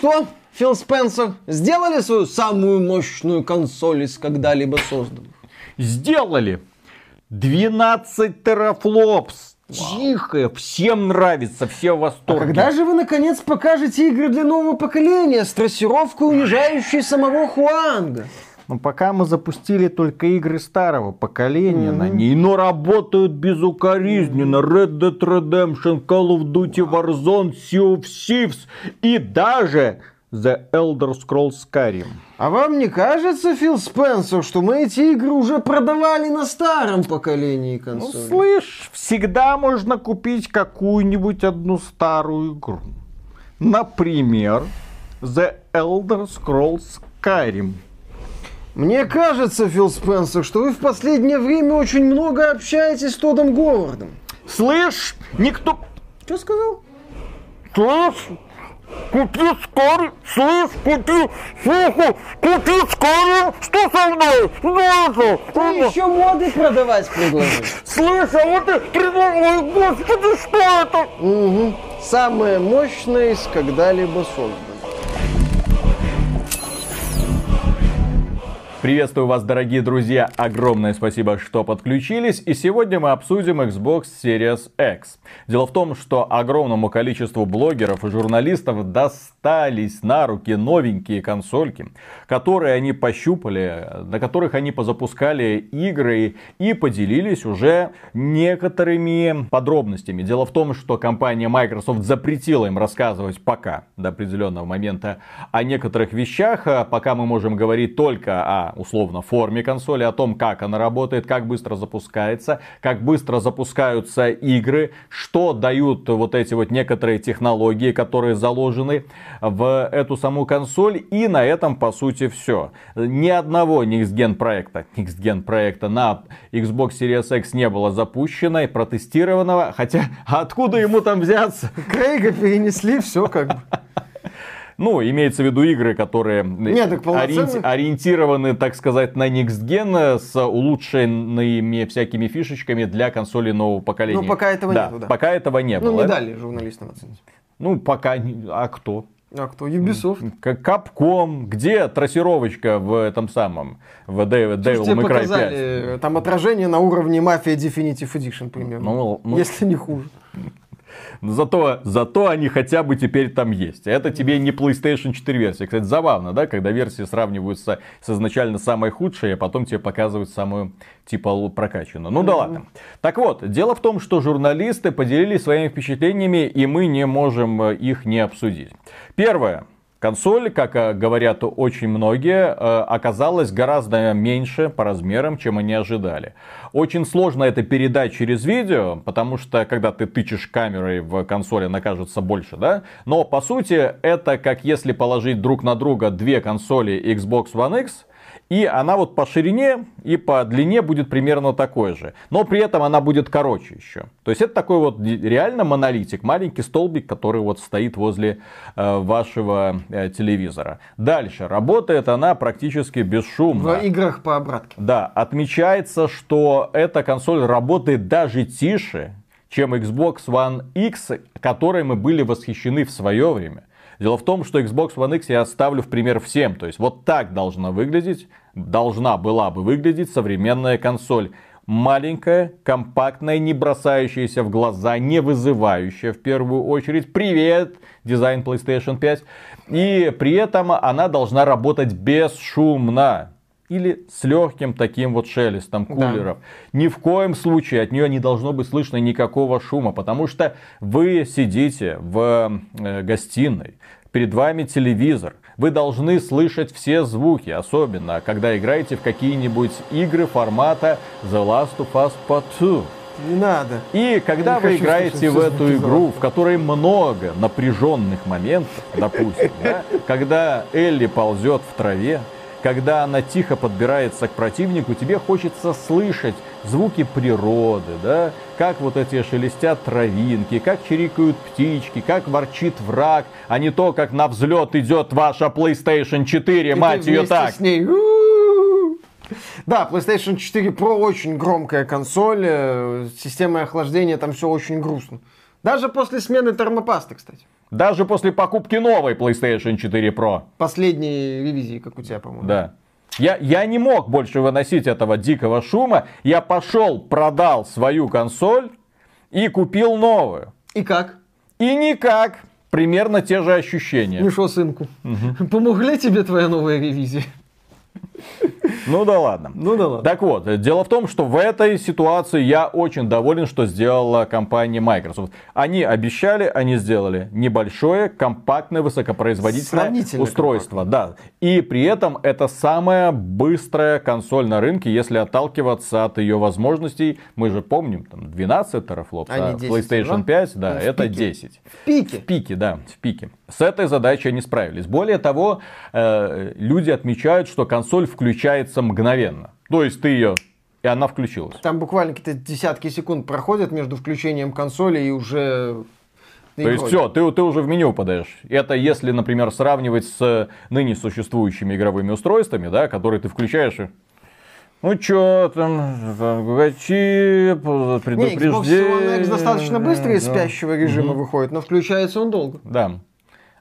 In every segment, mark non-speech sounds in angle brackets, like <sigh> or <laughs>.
что, Фил Спенсер, сделали свою самую мощную консоль из когда-либо созданных? Сделали. 12 терафлопс. Тихо, всем нравится, все в А восторге. когда же вы наконец покажете игры для нового поколения с трассировкой, унижающей самого Хуанга? Но пока мы запустили только игры старого поколения на ней, но работают безукоризненно. Red Dead Redemption, Call of Duty Warzone, Sea of Thieves и даже The Elder Scrolls Skyrim. А вам не кажется, Фил Спенсер, что мы эти игры уже продавали на старом поколении Ну, консолей? слышь, всегда можно купить какую-нибудь одну старую игру. Например, The Elder Scrolls Skyrim. Мне кажется, Фил Спенсер, что вы в последнее время очень много общаетесь с Тодом Говардом. Слышь, никто... Что сказал? Слышь, купи Skyrim, слышь, купи, слушай, купи Skyrim, что со мной? Слышь, Ты еще моды продавать предложил. слышь, а вот ты, ой, господи, что это? Угу. Самое мощное из когда-либо создано. Приветствую вас, дорогие друзья. Огромное спасибо, что подключились. И сегодня мы обсудим Xbox Series X. Дело в том, что огромному количеству блогеров и журналистов достались на руки новенькие консольки, которые они пощупали, на которых они позапускали игры и поделились уже некоторыми подробностями. Дело в том, что компания Microsoft запретила им рассказывать пока, до определенного момента, о некоторых вещах. А Пока мы можем говорить только о, условно, форме консоли, о том, как она работает, как быстро запускается, как быстро запускаются игры, что дают вот эти вот некоторые технологии, которые заложены в эту саму консоль. И на этом, по сути, все. Ни одного Next Gen проекта, Next Gen проекта на Xbox Series X не было запущено и протестированного. Хотя, <laughs> откуда ему там взяться? Крейга перенесли, все как бы. Ну, имеется в виду игры, которые Не, так полноценно. ориенти- ориентированы, так сказать, на Next Gen с улучшенными всякими фишечками для консолей нового поколения. Ну, пока этого да, нету, да. Пока этого не Ну, было. не дали журналистам оценить. Ну, пока... А кто? А кто? Ubisoft. Capcom, где трассировочка в этом самом, в Devil, May Cry 5? показали э, там отражение на уровне Mafia Definitive Edition примерно. Ну, ну. Если не хуже. Зато, зато они хотя бы теперь там есть. Это тебе не PlayStation 4 версия. Кстати, забавно, да, когда версии сравниваются с изначально самой худшей, а потом тебе показывают самую типа прокачанную. Ну да ладно. Так вот, дело в том, что журналисты поделились своими впечатлениями, и мы не можем э, их не обсудить. Первое. Консоль, как э, говорят очень многие, э, оказалась гораздо меньше по размерам, чем они ожидали. Очень сложно это передать через видео, потому что когда ты тычешь камерой в консоль, она кажется больше, да? Но по сути это как если положить друг на друга две консоли Xbox One X, и она вот по ширине и по длине будет примерно такой же. Но при этом она будет короче еще. То есть это такой вот реально монолитик, маленький столбик, который вот стоит возле э, вашего э, телевизора. Дальше. Работает она практически бесшумно. В играх по обратке. Да, отмечается, что эта консоль работает даже тише, чем Xbox One X, которой мы были восхищены в свое время. Дело в том, что Xbox One X я оставлю в пример всем. То есть вот так должна выглядеть, должна была бы выглядеть современная консоль. Маленькая, компактная, не бросающаяся в глаза, не вызывающая в первую очередь. Привет, дизайн PlayStation 5. И при этом она должна работать бесшумно или с легким таким вот шелестом кулеров. Ни в коем случае от нее не должно быть слышно никакого шума, потому что вы сидите в э, гостиной, перед вами телевизор, вы должны слышать все звуки, особенно когда играете в какие-нибудь игры формата The Last of Us Part 2. Не надо. И когда не вы хочу играете в эту игру, в которой много напряженных моментов, допустим, да, когда Элли ползет в траве, когда она тихо подбирается к противнику, тебе хочется слышать звуки природы, да, как вот эти шелестят травинки, как чирикают птички, как ворчит враг, а не то, как на взлет идет ваша PlayStation 4, И мать ее так. с ней. Да, PlayStation 4 Pro очень громкая консоль, э, с системой охлаждения там все очень грустно. Даже после смены термопасты, кстати. Даже после покупки новой PlayStation 4 Pro. Последней ревизии, как у тебя, по-моему. Да. Я, я не мог больше выносить этого дикого шума. Я пошел, продал свою консоль и купил новую. И как? И никак. Примерно те же ощущения. Ну что, сынку, угу. помогли тебе твоя новая ревизия? Ну да ладно. Ну да ладно. Так вот, дело в том, что в этой ситуации я очень доволен, что сделала компания Microsoft. Они обещали, они сделали небольшое, компактное, высокопроизводительное устройство. Да. И при этом это самая быстрая консоль на рынке, если отталкиваться от ее возможностей. Мы же помним, там 12 терафлопс, а 10, PlayStation 5, да, да это пике. 10. В пике. В пике, да, в пике. С этой задачей они справились. Более того, э, люди отмечают, что консоль включается мгновенно. То есть ты ее и она включилась. Там буквально какие-то десятки секунд проходят между включением консоли и уже то есть все, ты, ты уже в меню попадаешь. Это если, например, сравнивать с ныне существующими игровыми устройствами, да, которые ты включаешь и... Ну чё там, пугачи, предупреждение. Не, Xbox One X достаточно быстро из спящего режима угу. выходит, но включается он долго. Да.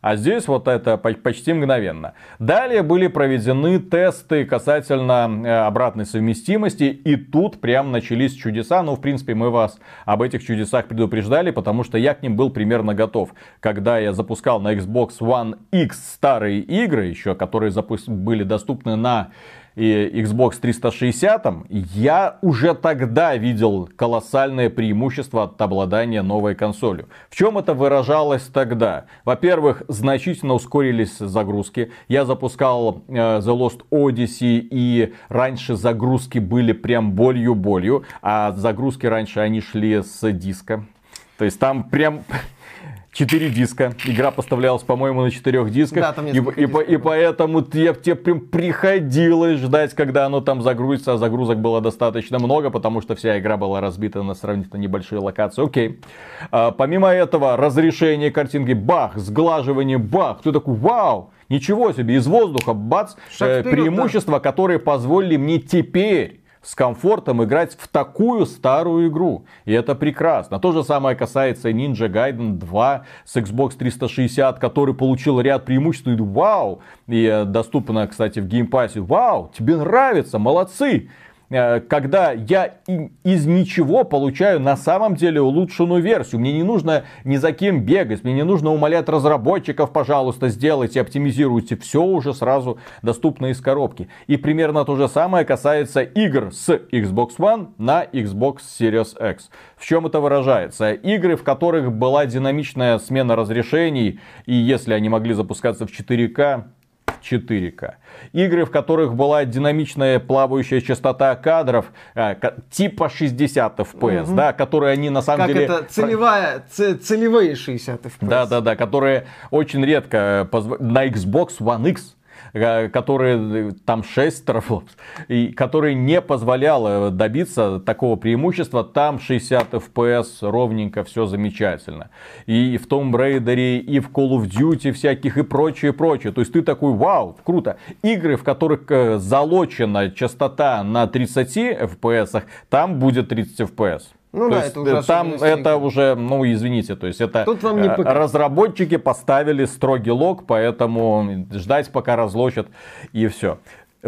А здесь вот это почти мгновенно. Далее были проведены тесты касательно э, обратной совместимости. И тут прям начались чудеса. Ну, в принципе, мы вас об этих чудесах предупреждали, потому что я к ним был примерно готов. Когда я запускал на Xbox One X старые игры еще, которые были доступны на и Xbox 360, я уже тогда видел колоссальное преимущество от обладания новой консолью. В чем это выражалось тогда? Во-первых, значительно ускорились загрузки. Я запускал э, The Lost Odyssey, и раньше загрузки были прям болью-болью, а загрузки раньше они шли с диска. То есть там прям 4 диска. Игра поставлялась, по-моему, на 4 дисках. Да, там и, и, дисков. и поэтому тебе, тебе прям приходилось ждать, когда оно там загрузится. А загрузок было достаточно много, потому что вся игра была разбита на сравнительно небольшие локации. Окей. А, помимо этого, разрешение картинки, бах, сглаживание, бах. Ты такой, вау, ничего себе, из воздуха, бац. Шаг вперед, преимущества, да. которые позволили мне теперь с комфортом играть в такую старую игру. И это прекрасно. То же самое касается Ninja Gaiden 2 с Xbox 360, который получил ряд преимуществ. И вау! И э, доступно, кстати, в Game Pass е. Вау! Тебе нравится! Молодцы! Э, когда я из ничего получаю на самом деле улучшенную версию. Мне не нужно ни за кем бегать, мне не нужно умолять разработчиков, пожалуйста, сделайте, оптимизируйте. Все уже сразу доступно из коробки. И примерно то же самое касается игр с Xbox One на Xbox Series X. В чем это выражается? Игры, в которых была динамичная смена разрешений, и если они могли запускаться в 4К, 4К. Игры, в которых была динамичная плавающая частота кадров, э, типа 60 FPS, угу. да, которые они на самом как деле... это целевая, целевые 60 FPS. Да, да, да, которые очень редко позв... на Xbox One X Э, которые там 6 терафлопс, и которые не позволяло добиться такого преимущества. Там 60 FPS ровненько, все замечательно. И в Tomb Raider, и в Call of Duty всяких, и прочее, прочее. То есть ты такой, вау, круто. Игры, в которых э, залочена частота на 30 FPS, там будет 30 FPS. Ну то да, есть, это уже там это уже, ну извините, то есть это Тут вам не э, разработчики поставили строгий лог, поэтому ждать пока разлочат и все.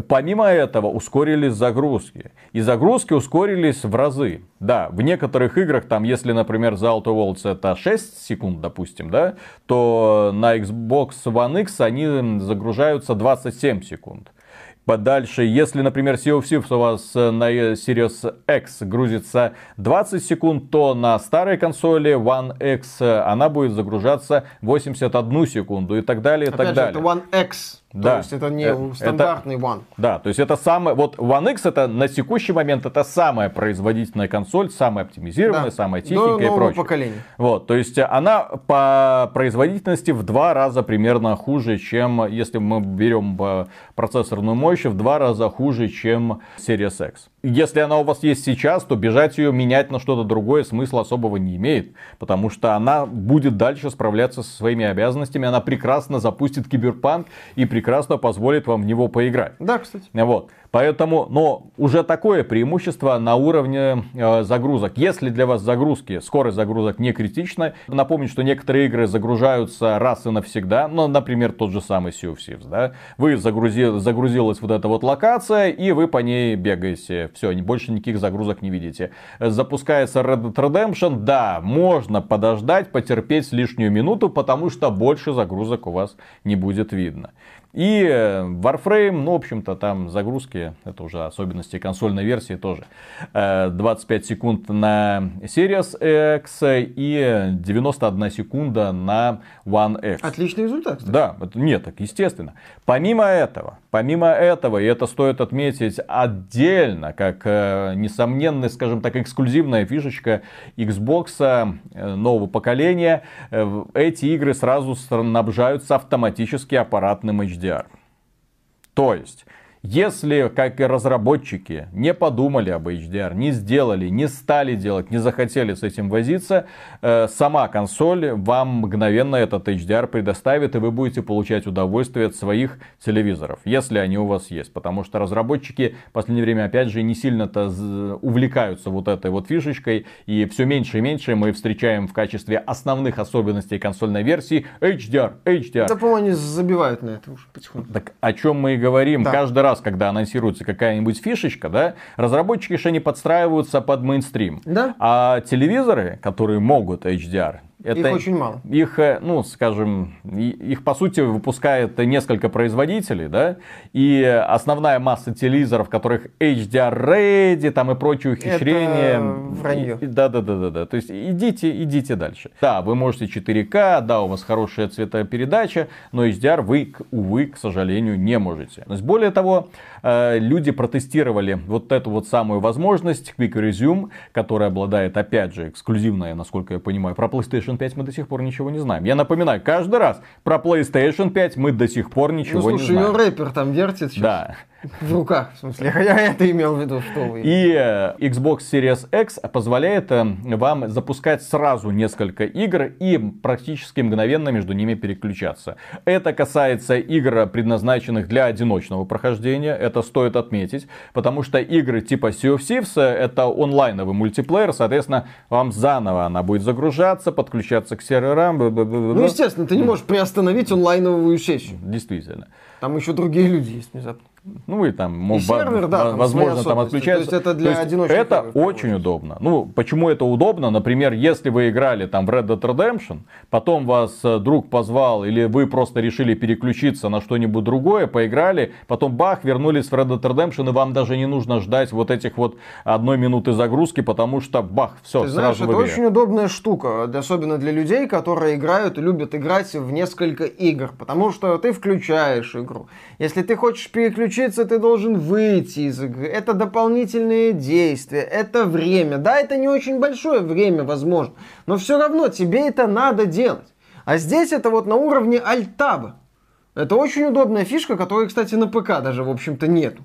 Помимо этого ускорились загрузки. И загрузки ускорились в разы. Да, в некоторых играх, там, если, например, The Outer Worlds это 6 секунд, допустим, да, то на Xbox One X они загружаются 27 секунд подальше. Если, например, Sea of Thieves у вас э, на Series X грузится 20 секунд, то на старой консоли One X э, она будет загружаться 81 секунду и так далее, и Опять так же, далее. Это One X. Да. То есть это не это, стандартный One. Да, то есть это самое, вот One X это на текущий момент это самая производительная консоль, самая оптимизированная, да. самая тихенькая До и прочее. поколения. Вот, то есть она по производительности в два раза примерно хуже, чем если мы берем э, процессорную мощь, в два раза хуже, чем Series X. Если она у вас есть сейчас, то бежать ее менять на что-то другое смысла особого не имеет, потому что она будет дальше справляться со своими обязанностями, она прекрасно запустит киберпанк и прекрасно позволит вам в него поиграть. Да, кстати. Вот. Поэтому, но уже такое преимущество на уровне э, загрузок. Если для вас загрузки, скорость загрузок не критична, напомню, что некоторые игры загружаются раз и навсегда, ну, например, тот же самый Sea of Thieves, да, вы загрузили, загрузилась вот эта вот локация, и вы по ней бегаете, все, больше никаких загрузок не видите. Запускается Red Dead Redemption, да, можно подождать, потерпеть лишнюю минуту, потому что больше загрузок у вас не будет видно. И Warframe, ну, в общем-то, там загрузки, это уже особенности консольной версии тоже. 25 э, секунд на Series X и 91 секунда на One X. Отличный результат. Кстати. Да, нет, так естественно. Помимо этого, помимо этого, и это стоит отметить отдельно, как э, несомненная, скажем так, эксклюзивная фишечка Xbox э, нового поколения, эти игры сразу снабжаются автоматически аппаратным HD HDR. То есть, если, как и разработчики, не подумали об HDR, не сделали, не стали делать, не захотели с этим возиться, э, сама консоль вам мгновенно этот HDR предоставит, и вы будете получать удовольствие от своих телевизоров, если они у вас есть. Потому что разработчики в последнее время, опять же, не сильно-то увлекаются вот этой вот фишечкой, и все меньше и меньше мы встречаем в качестве основных особенностей консольной версии HDR, HDR. Да, по-моему, они забивают на это уже потихоньку. Так о чем мы и говорим. Да. Каждый раз раз, когда анонсируется какая-нибудь фишечка, да, разработчики еще не подстраиваются под мейнстрим. Да. А телевизоры, которые могут HDR, это их очень мало. Их, э, ну, скажем, их по сути выпускает несколько производителей, да, и основная масса телевизоров, которых HDR ready, там и прочие ухищрения. Это вранье. Да, да, да, да, да. То есть идите, идите дальше. Да, вы можете 4К, да, у вас хорошая цветопередача, но HDR вы, увы, к сожалению, не можете. То есть, более того, э, люди протестировали вот эту вот самую возможность Quick Resume, которая обладает, опять же, эксклюзивная, насколько я понимаю, про PlayStation PlayStation 5 мы до сих пор ничего не знаем. Я напоминаю, каждый раз про PlayStation 5 мы до сих пор ничего ну, слушай, не знаем. Ну, рэпер там вертит сейчас. Да. В руках, в смысле. <laughs> Я это имел в виду, что вы. И э, Xbox Series X позволяет э, вам запускать сразу несколько игр и практически мгновенно между ними переключаться. Это касается игр, предназначенных для одиночного прохождения. Это стоит отметить, потому что игры типа Sea of Thieves э, это онлайновый мультиплеер, соответственно, вам заново она будет загружаться, подключаться к серверам. Ну, естественно, ты не можешь приостановить онлайновую сессию. Действительно. Там еще другие люди есть внезапно. Ну и там, и сервер, да, возможно, там отключается. То есть это для одиночных. Это очень удобно. Ну, почему это удобно? Например, если вы играли там в Red Dead Redemption, потом вас э, друг позвал, или вы просто решили переключиться на что-нибудь другое, поиграли, потом бах, вернулись в Red Dead Redemption, и вам даже не нужно ждать вот этих вот одной минуты загрузки, потому что бах, все, Ты знаешь, сразу это очень удобная штука, особенно для людей, которые играют и любят играть в несколько игр, потому что ты включаешь игру. Если ты хочешь переключиться переключиться, ты должен выйти из игры. Это дополнительные действия, это время. Да, это не очень большое время, возможно, но все равно тебе это надо делать. А здесь это вот на уровне альтаба. Это очень удобная фишка, которой, кстати, на ПК даже, в общем-то, нету.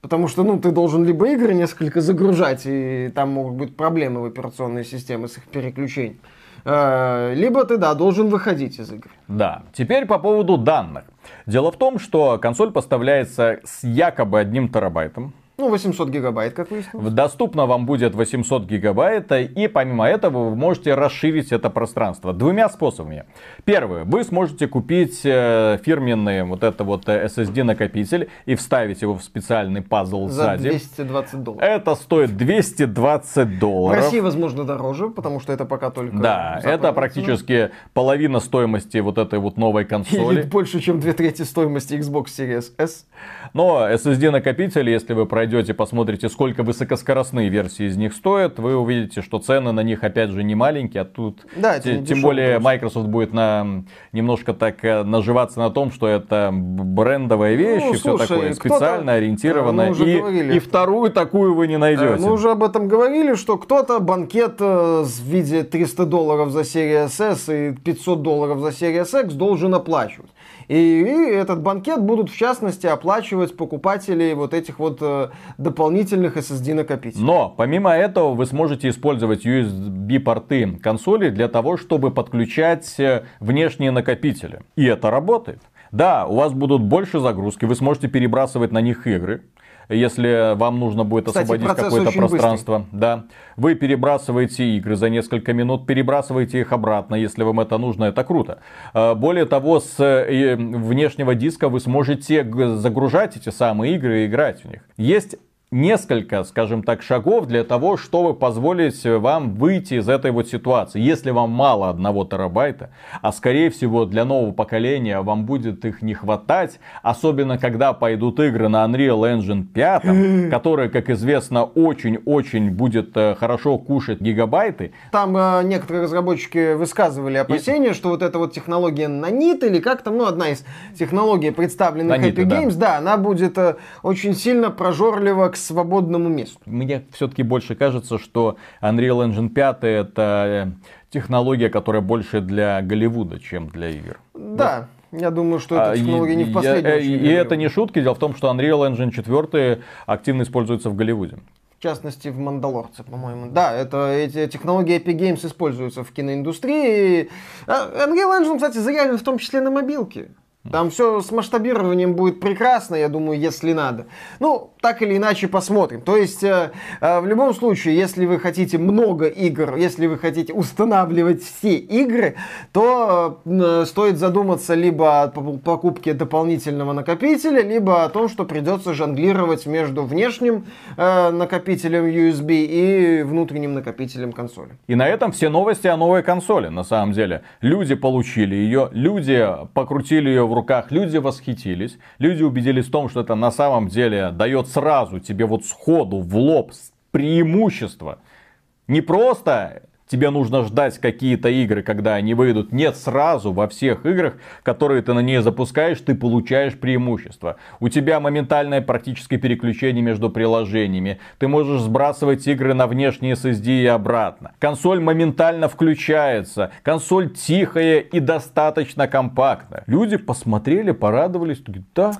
Потому что, ну, ты должен либо игры несколько загружать, и там могут быть проблемы в операционной системе с их переключением. Э, либо ты, да, должен выходить из игры. Да. Теперь по поводу данных. Дело в том, что консоль поставляется с якобы одним терабайтом. Ну, 800 гигабайт, как выяснилось. Доступно вам будет 800 гигабайт, и помимо этого вы можете расширить это пространство двумя способами. Первый, вы сможете купить э, фирменный вот это вот SSD накопитель и вставить его в специальный пазл За сзади. 220 долларов. Это стоит 220 долларов. В России, возможно, дороже, потому что это пока только... Да, это практически половина стоимости вот этой вот новой консоли. Или больше, чем две трети стоимости Xbox Series S. Но SSD накопитель, если вы пройдете, посмотрите, сколько высокоскоростные версии из них стоят, вы увидите, что цены на них опять же не маленькие, а тут да, т- тем более просто. Microsoft будет на, немножко так э, наживаться на том, что это брендовая вещь ну, и все такое специально ориентированное. И, и вторую такую вы не найдете. Мы уже об этом говорили, что кто-то банкет э, в виде 300 долларов за серию S и 500 долларов за серию X должен оплачивать. И, и этот банкет будут в частности оплачивать покупатели вот этих вот э, дополнительных SSD накопителей. Но помимо этого вы сможете использовать USB порты консоли для того, чтобы подключать э, внешние накопители. И это работает. Да, у вас будут больше загрузки, вы сможете перебрасывать на них игры если вам нужно будет Кстати, освободить какое-то пространство. Быстрый. Да. Вы перебрасываете игры за несколько минут, перебрасываете их обратно, если вам это нужно, это круто. А, более того, с э, внешнего диска вы сможете загружать эти самые игры и играть в них. Есть несколько, скажем так, шагов для того, чтобы позволить вам выйти из этой вот ситуации. Если вам мало одного терабайта, а скорее всего для нового поколения вам будет их не хватать, особенно когда пойдут игры на Unreal Engine 5, которая, как известно, очень-очень будет э, хорошо кушать гигабайты. Там э, некоторые разработчики высказывали опасения, И... что вот эта вот технология Nanit или как там, ну, одна из технологий, представленных Nanit, Happy Games, да. да, она будет э, очень сильно прожорлива к свободному месту. Мне все-таки больше кажется, что Unreal Engine 5 это технология, которая больше для Голливуда, чем для игр. Да. Я думаю, что эта а, технология а, не в последнюю очередь. И, и это не шутки. Дело в том, что Unreal Engine 4 активно используется в Голливуде. В частности, в «Мандалорце», по-моему. Да, это, эти технологии Epic Games используются в киноиндустрии. А, Unreal Engine, кстати, заявлен в том числе на мобилке. Там все с масштабированием будет прекрасно, я думаю, если надо. Ну, так или иначе посмотрим. То есть, э, э, в любом случае, если вы хотите много игр, если вы хотите устанавливать все игры, то э, стоит задуматься либо о покупке дополнительного накопителя, либо о том, что придется жонглировать между внешним э, накопителем USB и внутренним накопителем консоли. И на этом все новости о новой консоли, на самом деле. Люди получили ее, люди покрутили ее в руках, люди восхитились, люди убедились в том, что это на самом деле дает сразу тебе вот сходу в лоб преимущество. Не просто тебе нужно ждать какие-то игры, когда они выйдут. Нет, сразу во всех играх, которые ты на ней запускаешь, ты получаешь преимущество. У тебя моментальное практическое переключение между приложениями. Ты можешь сбрасывать игры на внешний SSD и обратно. Консоль моментально включается. Консоль тихая и достаточно компактная. Люди посмотрели, порадовались. Да,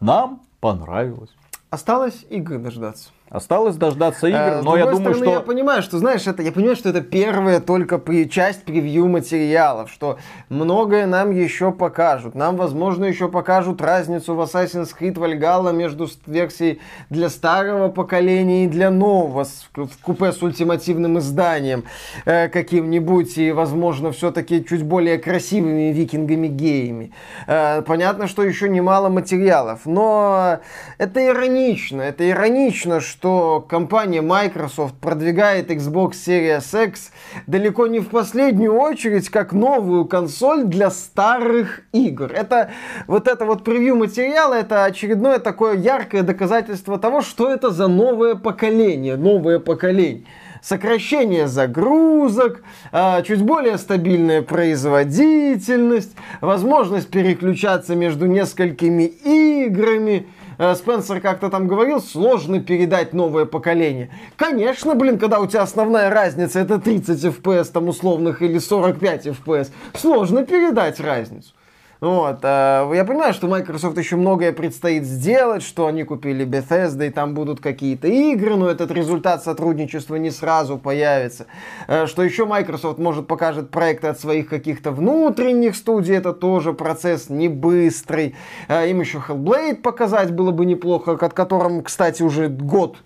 нам понравилось. Осталось игры дождаться. Осталось дождаться игр, а, но я думаю, что... Я понимаю, что, знаешь, это, я понимаю, что это первая только при, часть превью материалов, что многое нам еще покажут. Нам, возможно, еще покажут разницу в Assassin's Creed Valhalla между версией для старого поколения и для нового, в купе с ультимативным изданием э, каким-нибудь, и, возможно, все-таки чуть более красивыми викингами-геями. Э, понятно, что еще немало материалов, но это иронично, это иронично, что что компания Microsoft продвигает Xbox Series X далеко не в последнюю очередь как новую консоль для старых игр. Это вот это вот превью материала, это очередное такое яркое доказательство того, что это за новое поколение, новое поколение сокращение загрузок, а, чуть более стабильная производительность, возможность переключаться между несколькими играми. Э, Спенсер как-то там говорил, сложно передать новое поколение. Конечно, блин, когда у тебя основная разница это 30 FPS там условных или 45 FPS, сложно передать разницу. Вот. А, я понимаю, что Microsoft еще многое предстоит сделать, что они купили Bethesda, и там будут какие-то игры, но этот результат сотрудничества не сразу появится. А, что еще Microsoft, может, покажет проекты от своих каких-то внутренних студий, это тоже процесс не быстрый. А, им еще Hellblade показать было бы неплохо, от которым, кстати, уже год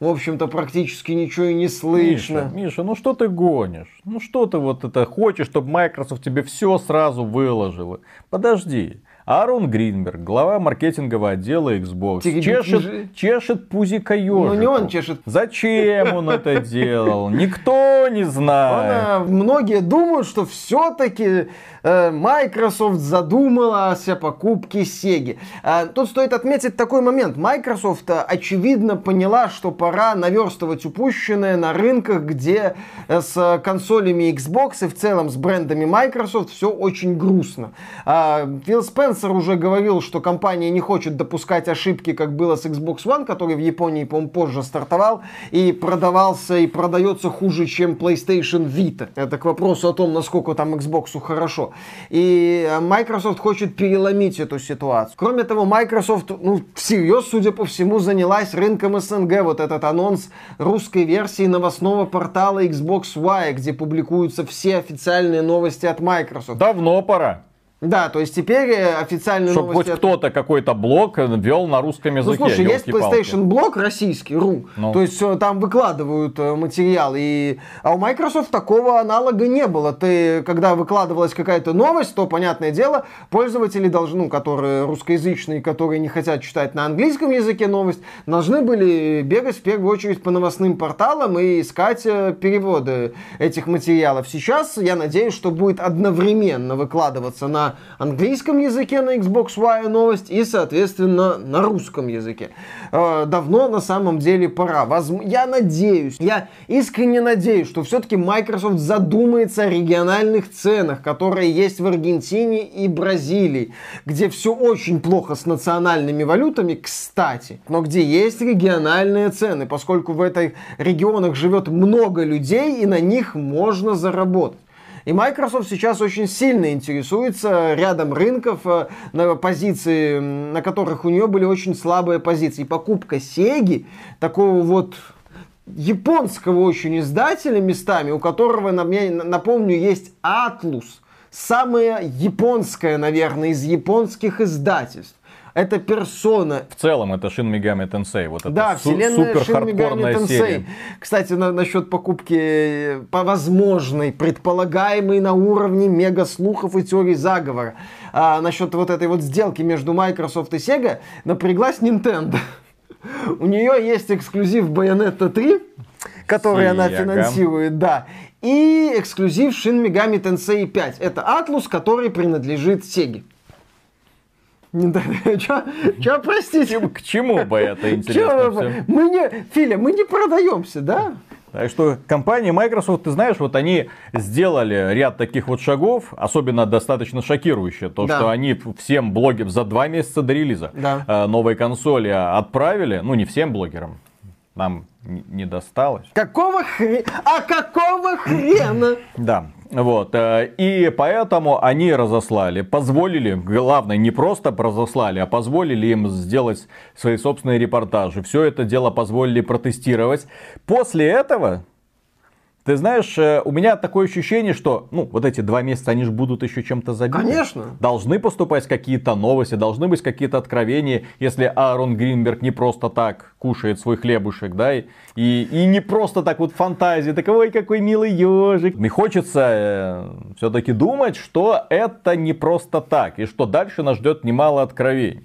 в общем-то, практически ничего и не слышно. Миша, Миша, ну что ты гонишь? Ну что ты вот это хочешь, чтобы Microsoft тебе все сразу выложила? Подожди. Аарон Гринберг, глава маркетингового отдела Xbox, чешет, чешет пузико ежику. Ну не он чешет. Зачем он это делал? Никто не <laughs> знает. Он, многие думают, что все-таки Microsoft задумалась о покупке Sega. Э, тут стоит отметить такой момент. Microsoft, э, очевидно, поняла, что пора наверстывать упущенное на рынках, где э, с консолями Xbox и в целом с брендами Microsoft все очень грустно. Э, Фил Спенсер уже говорил, что компания не хочет допускать ошибки, как было с Xbox One, который в Японии, по-моему, позже стартовал и продавался и продается хуже, чем PlayStation Vita. Это к вопросу о том, насколько там Xbox хорошо. И э, Microsoft хочет переломить эту ситуацию. Кроме того, Microsoft, ну, всерьез, судя по всему, занялась рынком СНГ. Вот этот анонс русской версии новостного портала Xbox Y, где публикуются все официальные новости от Microsoft. Давно пора. Да, то есть теперь э, официальные Чтобы новости... хоть кто-то какой-то блог вел на русском языке. Ну, слушай, есть. PlayStation блог российский, ру. Ну. То есть э, там выкладывают э, материал. И... А у Microsoft такого аналога не было. Ты, когда выкладывалась какая-то новость, то, понятное дело, пользователи должны, ну, которые русскоязычные, которые не хотят читать на английском языке новость, должны были бегать в первую очередь по новостным порталам и искать э, переводы этих материалов. Сейчас, я надеюсь, что будет одновременно выкладываться на английском языке на Xbox One новость и, соответственно, на русском языке. Э, Давно на самом деле пора. Я надеюсь, я искренне надеюсь, что все-таки Microsoft задумается о региональных ценах, которые есть в Аргентине и Бразилии, где все очень плохо с национальными валютами, кстати, но где есть региональные цены, поскольку в этих регионах живет много людей и на них можно заработать. И Microsoft сейчас очень сильно интересуется рядом рынков, э, на позиции, на которых у нее были очень слабые позиции. И покупка Sega, такого вот японского очень издателя местами, у которого, напомню, есть Atlus. Самое японское, наверное, из японских издательств. Это персона В целом, это Shin Megami Tensei. Вот это да, су- вселенная супер Shin Megami хардкорная Tensei. серия. Кстати, на, насчет покупки э, по возможной, предполагаемой на уровне мега слухов и теорий заговора. А, насчет вот этой вот сделки между Microsoft и Sega напряглась Nintendo. <laughs> У нее есть эксклюзив Bayonetta 3, который она финансирует, да. И эксклюзив Shin Megami Tensei 5. Это Atlus, который принадлежит Sega. Че, <laughs> че, простите? К чему бы это интересно мы не, Филя, мы не продаемся, да? Так что компания Microsoft, ты знаешь, вот они сделали ряд таких вот шагов, особенно достаточно шокирующие. То, Да. что они всем блогерам за два месяца до релиза Да. э, новой консоли отправили, ну не всем блогерам, нам не досталось. Какого хрена? А какого хрена? Да, вот. э, И поэтому они разослали, позволили, главное, не просто разослали, а позволили им сделать свои собственные репортажи. Все это дело позволили протестировать. После этого, ты знаешь, э, у меня такое ощущение, что, ну, вот эти два месяца, они же будут еще чем-то забиты. Конечно. Должны поступать какие-то новости, должны быть какие-то откровения, если Аарон Гринберг не просто так кушает свой хлебушек, да, и, и не просто так вот фантазии, такой какой милый ежик. Мне хочется все-таки думать, что это не просто так, и что дальше нас ждет немало откровений.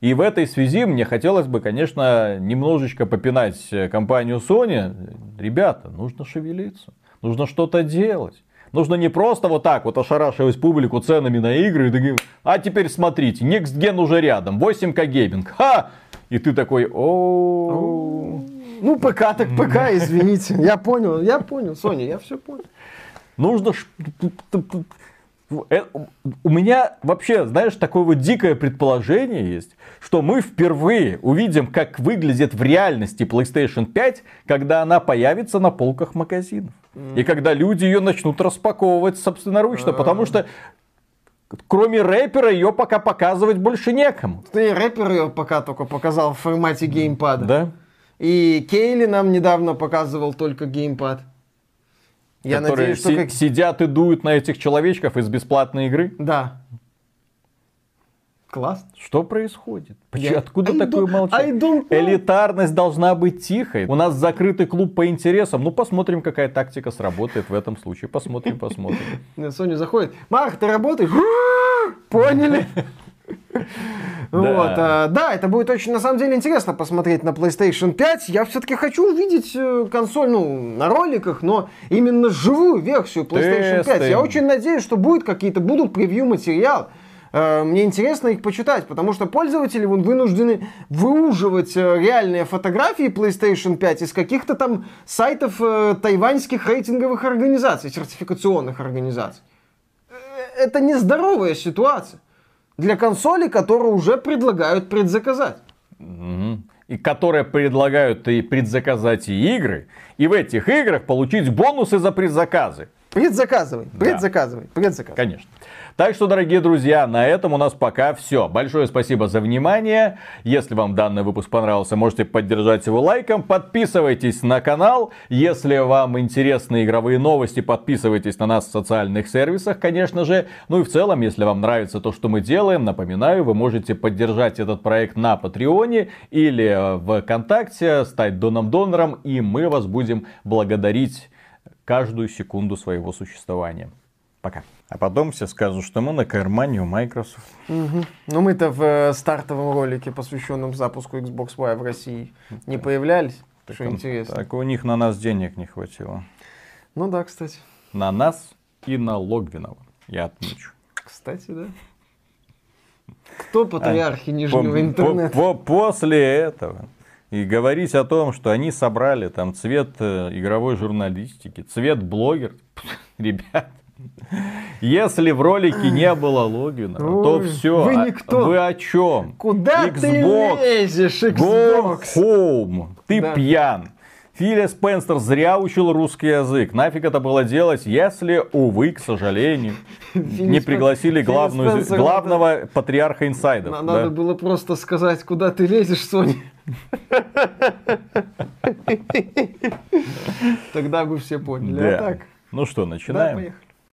И в этой связи мне хотелось бы, конечно, немножечко попинать э, компанию Sony. Ребята, нужно шевелиться, нужно что-то делать. Нужно не просто вот так вот ошарашивать публику ценами на игры и а теперь смотрите, Next Gen уже рядом, 8К гейминг, ха! И ты такой, о Ну, ПК так ПК, извините. Я понял, я понял, Соня, я все понял. нужно... Э, У меня вообще, знаешь, такое вот дикое предположение есть, что мы впервые увидим, как выглядит в реальности PlayStation 5, когда она появится на полках магазинов. И когда люди ее начнут распаковывать собственноручно, потому что кроме рэпера ее пока показывать больше некому. Ты рэпер ее пока только показал в формате геймпада. Да? И Кейли нам недавно показывал только геймпад. Я Которые надеюсь, что си- как... сидят и дуют на этих человечков из бесплатной игры. Да. Класс. Что происходит? Поч- Я- Откуда I такое don't- молчание? I don't know. Элитарность должна быть тихой. У нас закрытый клуб по интересам. Ну, посмотрим, какая тактика сработает в этом случае. Посмотрим, посмотрим. <laughs> Соня заходит. Марк, ты работаешь? <laughs> Поняли? <laughs> Вот, а, да, это будет очень, на самом деле, интересно посмотреть на PlayStation 5. Я все-таки хочу увидеть э, консоль, ну, на роликах, но именно живую версию PlayStation 5. Тесты. Я очень надеюсь, что будет какие-то, будут превью-материалы. Э, Мне интересно их почитать, потому что пользователи вон, вынуждены выуживать э, реальные фотографии PlayStation 5 из каких-то там сайтов тайваньских рейтинговых организаций, сертификационных организаций. Это нездоровая ситуация для консоли, которую уже предлагают предзаказать. Мгм. И которые предлагают и предзаказать и игры, и в этих играх получить бонусы за предзаказы. Предзаказывай, предзаказывай, да. предзаказывай. Конечно. Так что, дорогие друзья, на этом у нас пока все. Большое спасибо за внимание. Если вам данный выпуск понравился, можете поддержать его лайком. Подписывайтесь на канал. Если вам интересны игровые новости, подписывайтесь на нас в социальных сервисах, конечно же. Ну и в целом, если вам нравится то, что мы делаем, напоминаю, вы можете поддержать этот проект на Патреоне или в ВКонтакте, стать доном-донором, и мы вас будем благодарить каждую секунду своего существования. Пока. А потом все скажут, что мы на кармане у Microsoft. Угу. Ну мы-то в э, стартовом ролике, посвященном запуску Xbox One в России, не появлялись. Так, что интересно. Так у них на нас денег не хватило. Ну да, кстати. На нас и на Логвинова, я отмечу. Кстати, да. Кто патриархи а, нижнего по, интернета? По, по, после этого и говорить о том, что они собрали там цвет э, игровой журналистики, цвет блогер, <laughs> ребят, если в ролике не было Логина, то все. Вы никто. Вы о чем? Куда Xbox, ты лезешь, Xbox? Go home. Ты да. пьян. Филя Спенсер зря учил русский язык. Нафиг это было делать, если, увы, к сожалению, не пригласили главную, главного патриарха инсайдов. Надо было просто сказать, куда ты лезешь, Соня. <laughs> Тогда бы все поняли. А ну что, начинаем? Да, поехали.